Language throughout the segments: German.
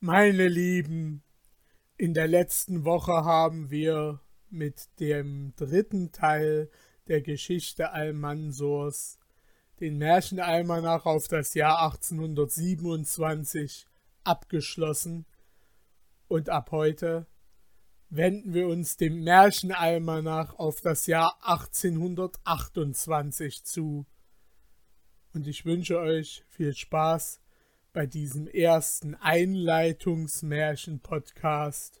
Meine Lieben, in der letzten Woche haben wir mit dem dritten Teil der Geschichte Almansors den Märchenalmanach auf das Jahr 1827 abgeschlossen und ab heute wenden wir uns dem Märchenalmanach auf das Jahr 1828 zu. Und ich wünsche euch viel Spaß bei diesem ersten Einleitungsmärchen-Podcast.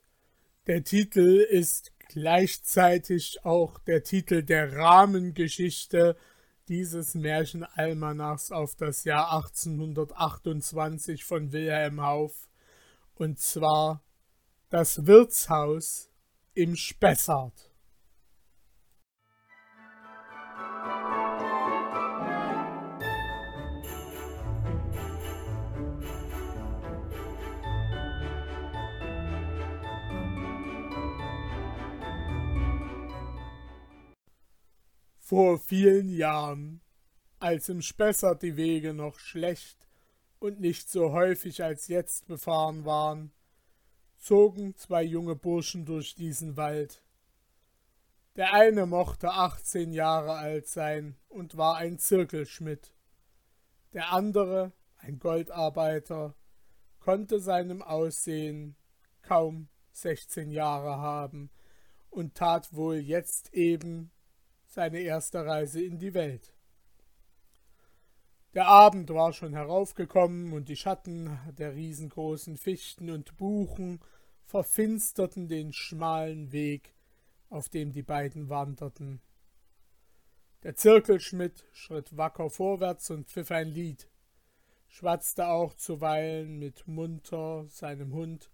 Der Titel ist gleichzeitig auch der Titel der Rahmengeschichte dieses Märchenalmanachs auf das Jahr 1828 von Wilhelm Hauff, und zwar Das Wirtshaus im Spessart. Vor vielen Jahren, als im Spessart die Wege noch schlecht und nicht so häufig als jetzt befahren waren, zogen zwei junge Burschen durch diesen Wald. Der eine mochte achtzehn Jahre alt sein und war ein Zirkelschmidt. Der andere, ein Goldarbeiter, konnte seinem Aussehen kaum sechzehn Jahre haben und tat wohl jetzt eben seine erste Reise in die Welt. Der Abend war schon heraufgekommen und die Schatten der riesengroßen Fichten und Buchen verfinsterten den schmalen Weg, auf dem die beiden wanderten. Der Zirkelschmidt schritt wacker vorwärts und pfiff ein Lied, schwatzte auch zuweilen mit Munter seinem Hund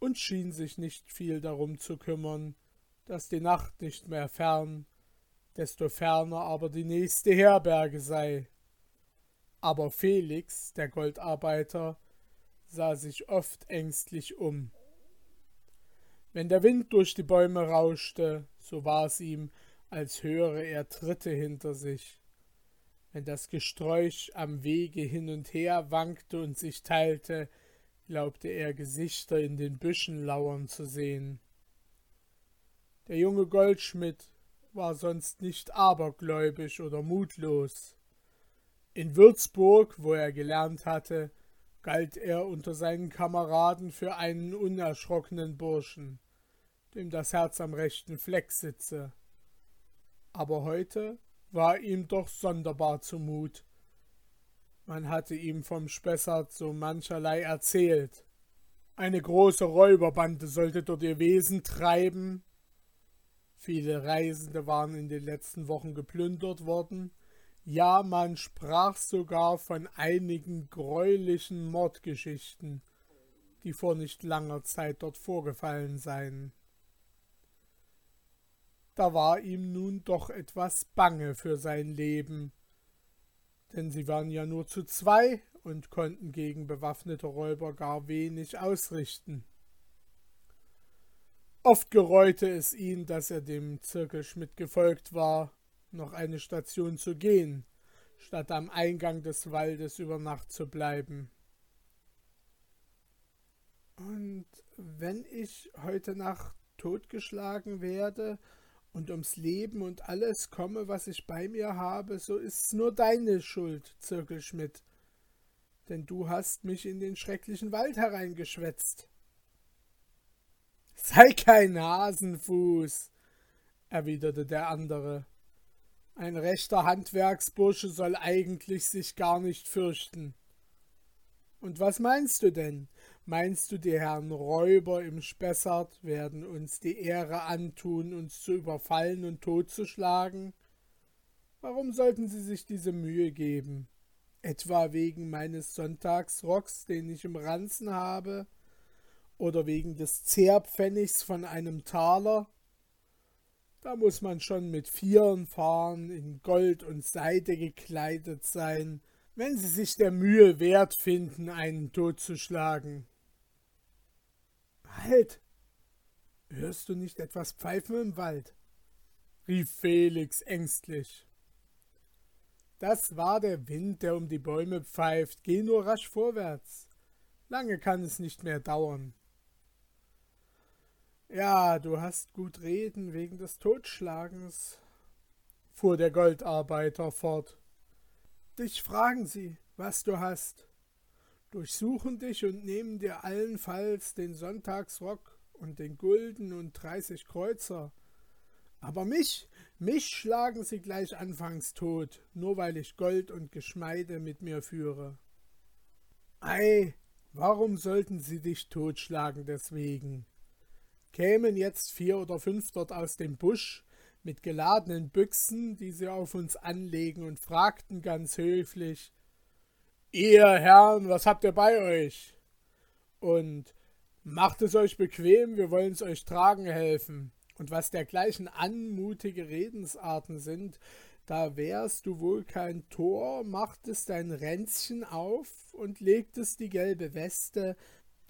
und schien sich nicht viel darum zu kümmern, dass die Nacht nicht mehr fern desto ferner aber die nächste Herberge sei. Aber Felix, der Goldarbeiter, sah sich oft ängstlich um. Wenn der Wind durch die Bäume rauschte, so war es ihm, als höre er Tritte hinter sich. Wenn das Gesträuch am Wege hin und her wankte und sich teilte, glaubte er Gesichter in den Büschen lauern zu sehen. Der junge Goldschmidt war sonst nicht abergläubisch oder mutlos. In Würzburg, wo er gelernt hatte, galt er unter seinen Kameraden für einen unerschrockenen Burschen, dem das Herz am rechten Fleck sitze. Aber heute war ihm doch sonderbar zumut. Man hatte ihm vom Spessart so mancherlei erzählt. Eine große Räuberbande sollte dort ihr Wesen treiben, Viele Reisende waren in den letzten Wochen geplündert worden. Ja, man sprach sogar von einigen greulichen Mordgeschichten, die vor nicht langer Zeit dort vorgefallen seien. Da war ihm nun doch etwas bange für sein Leben, denn sie waren ja nur zu zwei und konnten gegen bewaffnete Räuber gar wenig ausrichten. Oft gereute es ihn, dass er dem Zirkelschmidt gefolgt war, noch eine Station zu gehen, statt am Eingang des Waldes über Nacht zu bleiben. Und wenn ich heute Nacht totgeschlagen werde und ums Leben und alles komme, was ich bei mir habe, so ist's nur deine Schuld, Zirkelschmidt, denn du hast mich in den schrecklichen Wald hereingeschwätzt. Sei kein Hasenfuß, erwiderte der andere. Ein rechter Handwerksbursche soll eigentlich sich gar nicht fürchten. Und was meinst du denn? Meinst du, die Herren Räuber im Spessart werden uns die Ehre antun, uns zu überfallen und totzuschlagen? Warum sollten sie sich diese Mühe geben? Etwa wegen meines Sonntagsrocks, den ich im Ranzen habe? Oder wegen des Zehrpfennigs von einem Taler, da muss man schon mit Vieren fahren, in Gold und Seide gekleidet sein, wenn sie sich der Mühe wert finden, einen totzuschlagen. Halt! Hörst du nicht etwas pfeifen im Wald? rief Felix ängstlich. Das war der Wind, der um die Bäume pfeift. Geh nur rasch vorwärts. Lange kann es nicht mehr dauern. Ja, du hast gut reden wegen des Totschlagens, fuhr der Goldarbeiter fort. Dich fragen sie, was du hast, durchsuchen dich und nehmen dir allenfalls den Sonntagsrock und den Gulden und dreißig Kreuzer. Aber mich, mich schlagen sie gleich anfangs tot, nur weil ich Gold und Geschmeide mit mir führe. Ei, warum sollten sie dich totschlagen deswegen? Kämen jetzt vier oder fünf dort aus dem Busch mit geladenen Büchsen, die sie auf uns anlegen, und fragten ganz höflich Ihr Herren, was habt ihr bei euch? Und macht es euch bequem, wir wollen es euch tragen helfen. Und was dergleichen anmutige Redensarten sind, da wärst du wohl kein Tor, machtest dein Ränzchen auf und legtest die gelbe Weste,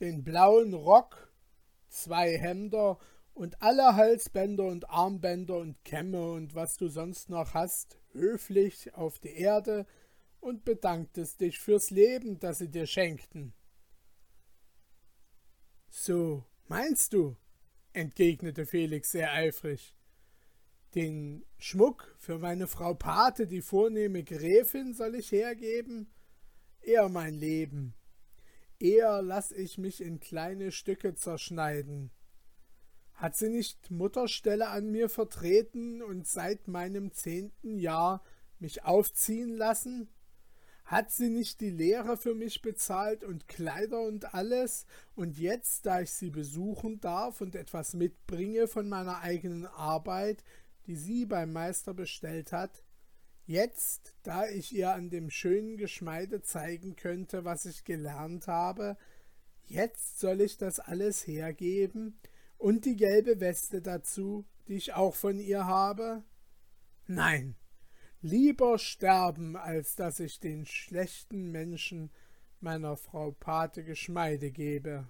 den blauen Rock zwei Hemder und alle Halsbänder und Armbänder und Kämme und was du sonst noch hast, höflich auf die Erde und bedanktest dich fürs Leben, das sie dir schenkten. So, meinst du? entgegnete Felix sehr eifrig. Den Schmuck für meine Frau Pate, die vornehme Gräfin, soll ich hergeben? Eher mein Leben. Eher lass ich mich in kleine Stücke zerschneiden. Hat sie nicht Mutterstelle an mir vertreten und seit meinem zehnten Jahr mich aufziehen lassen? Hat sie nicht die Lehre für mich bezahlt und Kleider und alles? Und jetzt, da ich sie besuchen darf und etwas mitbringe von meiner eigenen Arbeit, die sie beim Meister bestellt hat, Jetzt, da ich ihr an dem schönen Geschmeide zeigen könnte, was ich gelernt habe, jetzt soll ich das alles hergeben und die gelbe Weste dazu, die ich auch von ihr habe? Nein, lieber sterben, als dass ich den schlechten Menschen meiner Frau Pate Geschmeide gebe.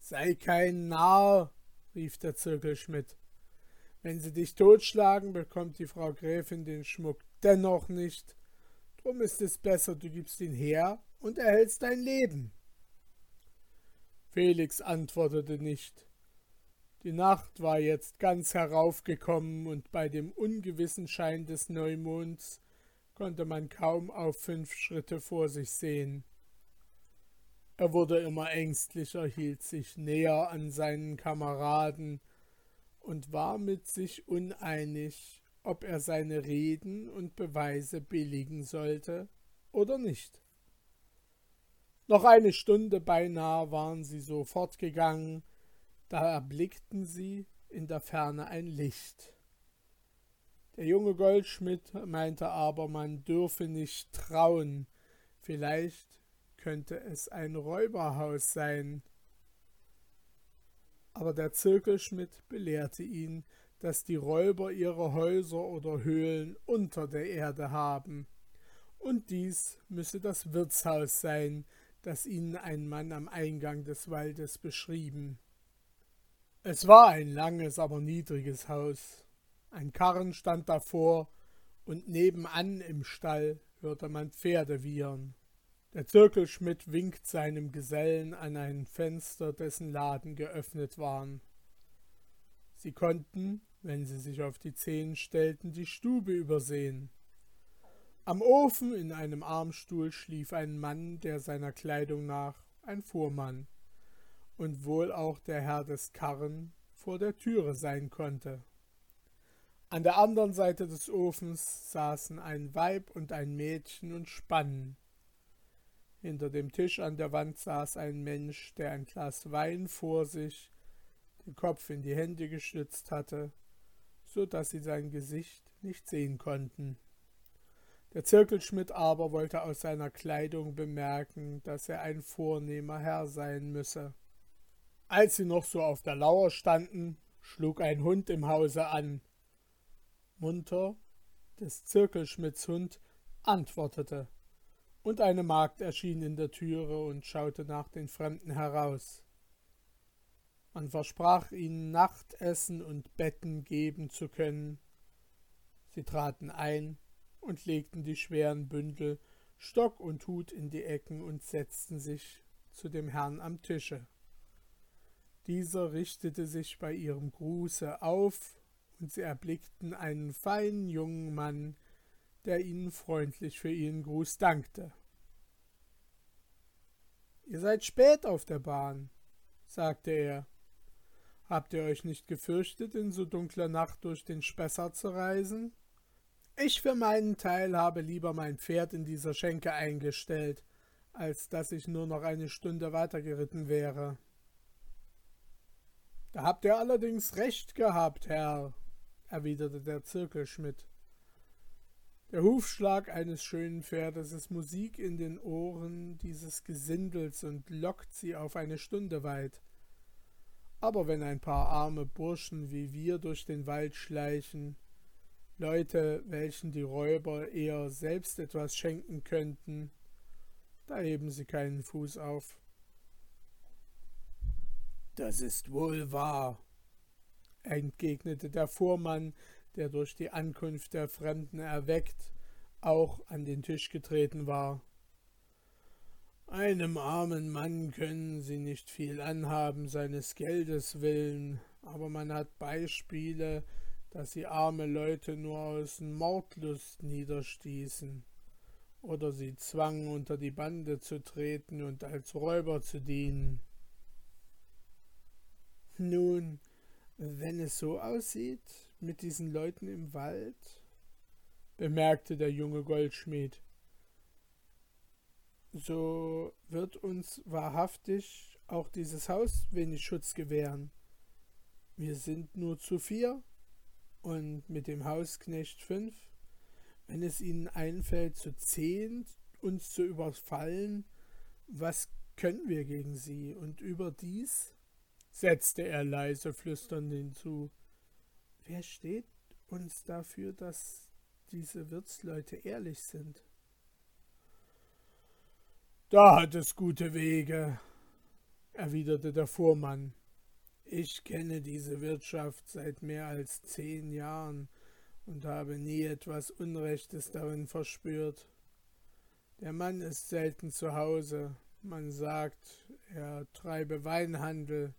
Sei kein Narr, rief der Zirkelschmidt. Wenn sie dich totschlagen, bekommt die Frau Gräfin den Schmuck dennoch nicht. Drum ist es besser, du gibst ihn her und erhältst dein Leben. Felix antwortete nicht. Die Nacht war jetzt ganz heraufgekommen, und bei dem ungewissen Schein des Neumonds konnte man kaum auf fünf Schritte vor sich sehen. Er wurde immer ängstlicher, hielt sich näher an seinen Kameraden, und war mit sich uneinig, ob er seine Reden und Beweise billigen sollte oder nicht. Noch eine Stunde beinahe waren sie so fortgegangen, da erblickten sie in der Ferne ein Licht. Der junge Goldschmidt meinte aber, man dürfe nicht trauen, vielleicht könnte es ein Räuberhaus sein, aber der Zirkelschmidt belehrte ihn, dass die Räuber ihre Häuser oder Höhlen unter der Erde haben. Und dies müsse das Wirtshaus sein, das ihnen ein Mann am Eingang des Waldes beschrieben. Es war ein langes, aber niedriges Haus. Ein Karren stand davor, und nebenan im Stall hörte man Pferde wiehern. Der Zirkelschmidt winkt seinem Gesellen an ein Fenster, dessen Laden geöffnet waren. Sie konnten, wenn sie sich auf die Zehen stellten, die Stube übersehen. Am Ofen in einem Armstuhl schlief ein Mann, der seiner Kleidung nach ein Fuhrmann und wohl auch der Herr des Karren vor der Türe sein konnte. An der anderen Seite des Ofens saßen ein Weib und ein Mädchen und spannen. Hinter dem Tisch an der Wand saß ein Mensch, der ein Glas Wein vor sich, den Kopf in die Hände gestützt hatte, so dass sie sein Gesicht nicht sehen konnten. Der Zirkelschmidt aber wollte aus seiner Kleidung bemerken, dass er ein vornehmer Herr sein müsse. Als sie noch so auf der Lauer standen, schlug ein Hund im Hause an. Munter, des Zirkelschmidts Hund, antwortete und eine Magd erschien in der Türe und schaute nach den Fremden heraus. Man versprach ihnen Nachtessen und Betten geben zu können. Sie traten ein und legten die schweren Bündel Stock und Hut in die Ecken und setzten sich zu dem Herrn am Tische. Dieser richtete sich bei ihrem Gruße auf, und sie erblickten einen feinen jungen Mann, der ihnen freundlich für ihren Gruß dankte. Ihr seid spät auf der Bahn, sagte er. Habt ihr euch nicht gefürchtet, in so dunkler Nacht durch den Spessart zu reisen? Ich für meinen Teil habe lieber mein Pferd in dieser Schenke eingestellt, als dass ich nur noch eine Stunde weitergeritten wäre. Da habt ihr allerdings recht gehabt, Herr, erwiderte der Zirkelschmidt. Der Hufschlag eines schönen Pferdes ist Musik in den Ohren dieses Gesindels und lockt sie auf eine Stunde weit. Aber wenn ein paar arme Burschen wie wir durch den Wald schleichen, Leute, welchen die Räuber eher selbst etwas schenken könnten, da heben sie keinen Fuß auf. Das ist wohl wahr, entgegnete der Fuhrmann, der durch die Ankunft der Fremden erweckt, auch an den Tisch getreten war. Einem armen Mann können sie nicht viel anhaben seines Geldes willen, aber man hat Beispiele, dass sie arme Leute nur aus Mordlust niederstießen oder sie zwangen, unter die Bande zu treten und als Räuber zu dienen. Nun, wenn es so aussieht mit diesen Leuten im Wald, bemerkte der junge Goldschmied, so wird uns wahrhaftig auch dieses Haus wenig Schutz gewähren. Wir sind nur zu vier und mit dem Hausknecht fünf. Wenn es ihnen einfällt, zu zehn uns zu überfallen, was können wir gegen sie? Und überdies, setzte er leise flüsternd hinzu, wer steht uns dafür, dass diese Wirtsleute ehrlich sind? Da hat es gute Wege, erwiderte der Fuhrmann. Ich kenne diese Wirtschaft seit mehr als zehn Jahren und habe nie etwas Unrechtes darin verspürt. Der Mann ist selten zu Hause, man sagt, er treibe Weinhandel.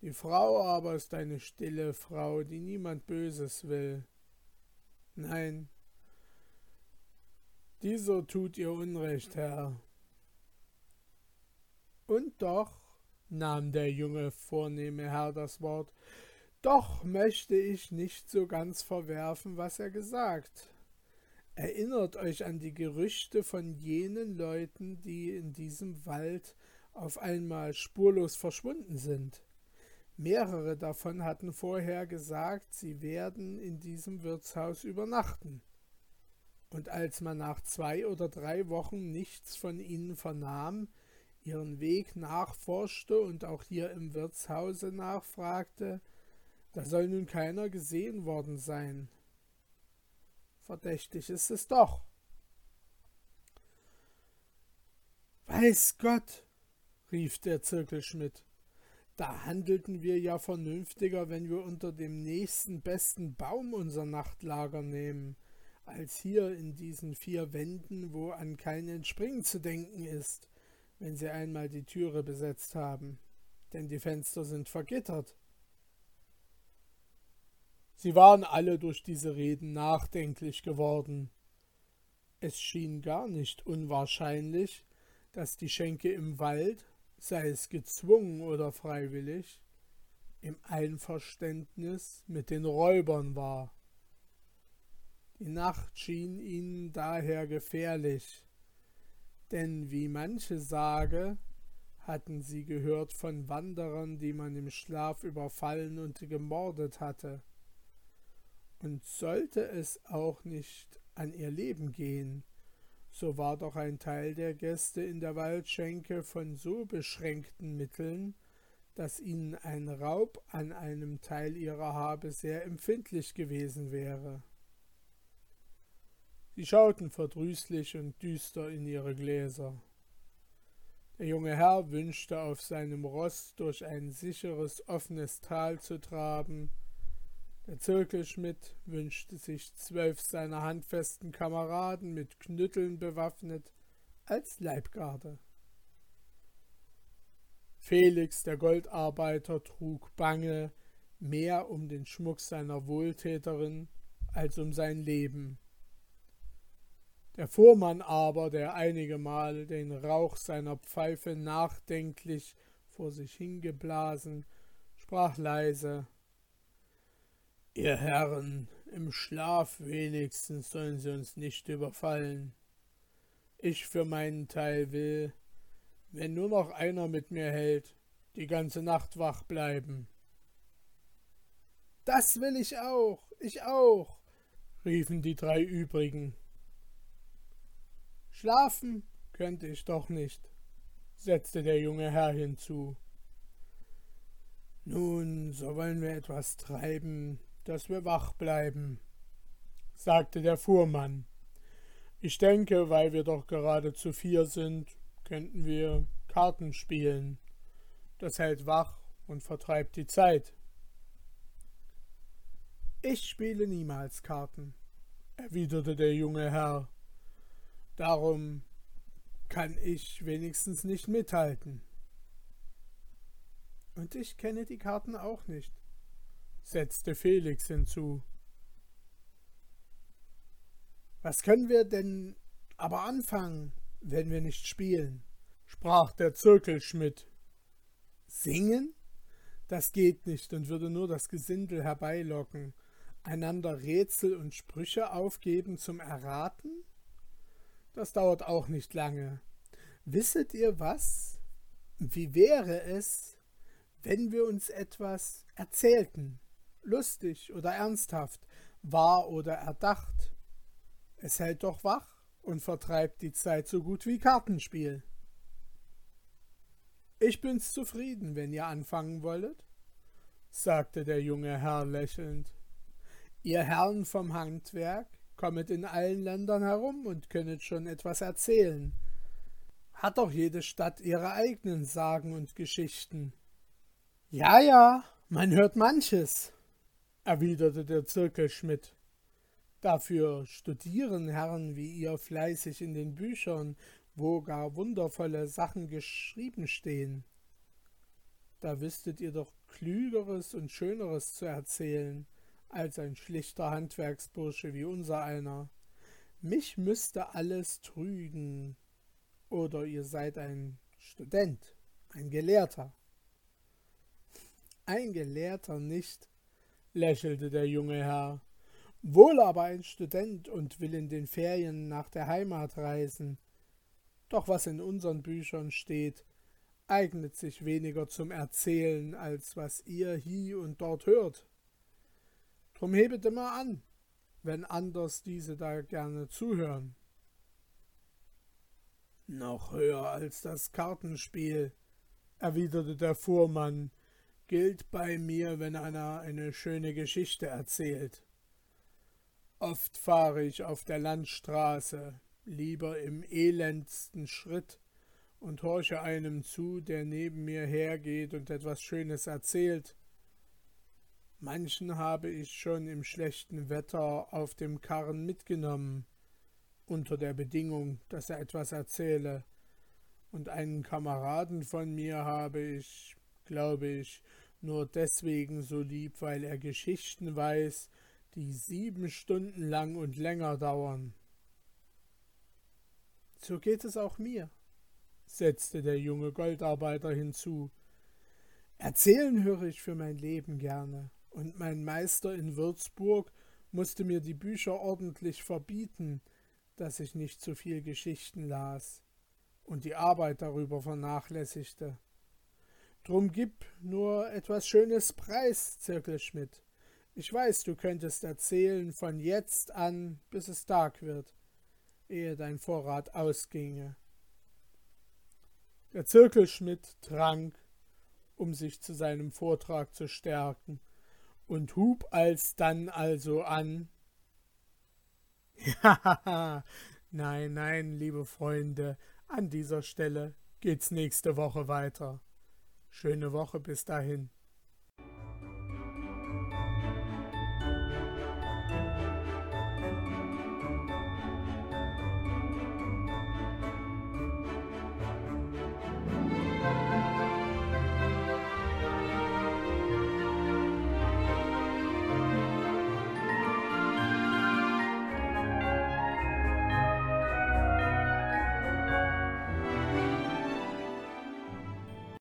Die Frau aber ist eine stille Frau, die niemand Böses will. Nein, dieser tut ihr Unrecht, Herr. Und doch nahm der junge vornehme Herr das Wort, doch möchte ich nicht so ganz verwerfen, was er gesagt. Erinnert euch an die Gerüchte von jenen Leuten, die in diesem Wald auf einmal spurlos verschwunden sind. Mehrere davon hatten vorher gesagt, sie werden in diesem Wirtshaus übernachten. Und als man nach zwei oder drei Wochen nichts von ihnen vernahm, ihren Weg nachforschte und auch hier im Wirtshause nachfragte, da soll nun keiner gesehen worden sein. Verdächtig ist es doch. Weiß Gott, rief der Zirkelschmidt, da handelten wir ja vernünftiger, wenn wir unter dem nächsten besten Baum unser Nachtlager nehmen, als hier in diesen vier Wänden, wo an kein Entspringen zu denken ist wenn sie einmal die Türe besetzt haben, denn die Fenster sind vergittert. Sie waren alle durch diese Reden nachdenklich geworden. Es schien gar nicht unwahrscheinlich, dass die Schenke im Wald, sei es gezwungen oder freiwillig, im Einverständnis mit den Räubern war. Die Nacht schien ihnen daher gefährlich, denn wie manche sage, hatten sie gehört von Wanderern, die man im Schlaf überfallen und gemordet hatte. Und sollte es auch nicht an ihr Leben gehen, so war doch ein Teil der Gäste in der Waldschenke von so beschränkten Mitteln, dass ihnen ein Raub an einem Teil ihrer Habe sehr empfindlich gewesen wäre. Sie schauten verdrüßlich und düster in ihre Gläser. Der junge Herr wünschte auf seinem Roß durch ein sicheres, offenes Tal zu traben. Der Zirkelschmidt wünschte sich zwölf seiner handfesten Kameraden mit Knütteln bewaffnet als Leibgarde. Felix, der Goldarbeiter, trug bange mehr um den Schmuck seiner Wohltäterin als um sein Leben. Der Fuhrmann aber, der einige Mal den Rauch seiner Pfeife nachdenklich vor sich hingeblasen, sprach leise Ihr Herren, im Schlaf wenigstens sollen Sie uns nicht überfallen. Ich für meinen Teil will, wenn nur noch einer mit mir hält, die ganze Nacht wach bleiben. Das will ich auch, ich auch, riefen die drei übrigen. Schlafen könnte ich doch nicht, setzte der junge Herr hinzu. Nun, so wollen wir etwas treiben, dass wir wach bleiben, sagte der Fuhrmann. Ich denke, weil wir doch gerade zu vier sind, könnten wir Karten spielen. Das hält wach und vertreibt die Zeit. Ich spiele niemals Karten, erwiderte der junge Herr. Darum kann ich wenigstens nicht mithalten. Und ich kenne die Karten auch nicht, setzte Felix hinzu. Was können wir denn aber anfangen, wenn wir nicht spielen? sprach der Zirkelschmidt. Singen? Das geht nicht und würde nur das Gesindel herbeilocken. Einander Rätsel und Sprüche aufgeben zum Erraten? Das dauert auch nicht lange. Wisset ihr was? Wie wäre es, wenn wir uns etwas erzählten, lustig oder ernsthaft, wahr oder erdacht? Es hält doch wach und vertreibt die Zeit so gut wie Kartenspiel. Ich bin's zufrieden, wenn ihr anfangen wollet, sagte der junge Herr lächelnd. Ihr Herren vom Handwerk kommet in allen Ländern herum und könnet schon etwas erzählen. Hat doch jede Stadt ihre eigenen Sagen und Geschichten. Ja, ja, man hört manches, erwiderte der Zirkelschmidt. Dafür studieren Herren wie ihr fleißig in den Büchern wo gar wundervolle Sachen geschrieben stehen. Da wüsstet ihr doch Klügeres und Schöneres zu erzählen, als ein schlichter Handwerksbursche wie unser einer. Mich müsste alles trügen. Oder ihr seid ein Student, ein Gelehrter. Ein Gelehrter nicht, lächelte der junge Herr, wohl aber ein Student und will in den Ferien nach der Heimat reisen. Doch was in unseren Büchern steht, eignet sich weniger zum Erzählen, als was ihr hie und dort hört. Drum hebet immer an, wenn anders diese da gerne zuhören. Noch höher als das Kartenspiel, erwiderte der Fuhrmann, gilt bei mir, wenn einer eine schöne Geschichte erzählt. Oft fahre ich auf der Landstraße, lieber im elendsten Schritt und horche einem zu, der neben mir hergeht und etwas Schönes erzählt. Manchen habe ich schon im schlechten Wetter auf dem Karren mitgenommen, unter der Bedingung, dass er etwas erzähle, und einen Kameraden von mir habe ich, glaube ich, nur deswegen so lieb, weil er Geschichten weiß, die sieben Stunden lang und länger dauern. So geht es auch mir, setzte der junge Goldarbeiter hinzu. Erzählen höre ich für mein Leben gerne, und mein Meister in Würzburg musste mir die Bücher ordentlich verbieten, dass ich nicht zu viel Geschichten las und die Arbeit darüber vernachlässigte. Drum gib nur etwas Schönes preis, Zirkelschmidt. Ich weiß, du könntest erzählen von jetzt an, bis es Tag wird ehe dein Vorrat ausginge. Der Zirkelschmidt trank, um sich zu seinem Vortrag zu stärken, und hub alsdann also an. Ja, nein, nein, liebe Freunde, an dieser Stelle geht's nächste Woche weiter. Schöne Woche bis dahin.